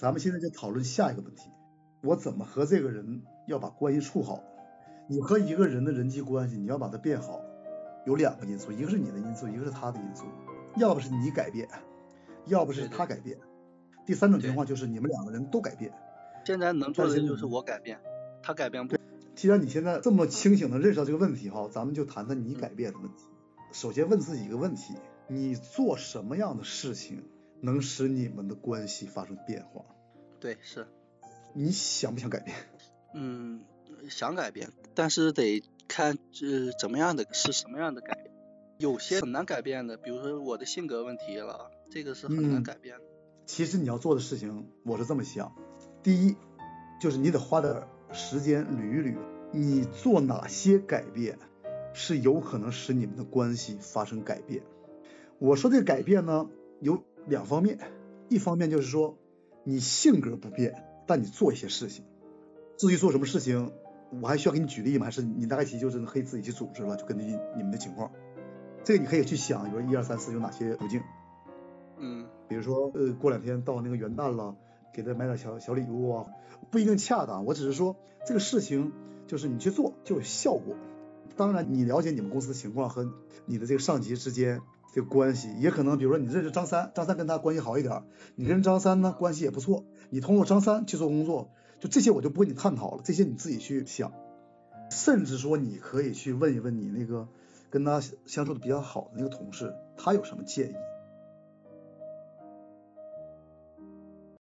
咱们现在就讨论下一个问题，我怎么和这个人要把关系处好？你和一个人的人际关系，你要把它变好，有两个因素，一个是你的因素，一个是他的因素，要不是你改变，要不是他改变，第三种情况就是你们两个人都改变。现在能做的就是我改变，他改变不。既然你现在这么清醒的认识到这个问题哈，咱们就谈谈你改变的问题。首先问自己一个问题：你做什么样的事情能使你们的关系发生变化？对，是。你想不想改变？嗯，想改变，但是得看这怎么样的是什么样的改变。有些很难改变的，比如说我的性格问题了，这个是很难改变的。其实你要做的事情，我是这么想。第一，就是你得花点时间捋一捋，你做哪些改变是有可能使你们的关系发生改变。我说这个改变呢，有两方面，一方面就是说你性格不变，但你做一些事情。至于做什么事情，我还需要给你举例吗？还是你大概其就是可以自己去组织了，就根据你们的情况，这个你可以去想，比如一二三四有哪些途径。嗯，比如说呃，过两天到那个元旦了。给他买点小小礼物啊，不一定恰当。我只是说这个事情就是你去做就有效果。当然，你了解你们公司的情况和你的这个上级之间这关系，也可能比如说你认识张三，张三跟他关系好一点，你跟张三呢关系也不错，你通过张三去做工作，就这些我就不跟你探讨了，这些你自己去想。甚至说你可以去问一问你那个跟他相处的比较好的那个同事，他有什么建议。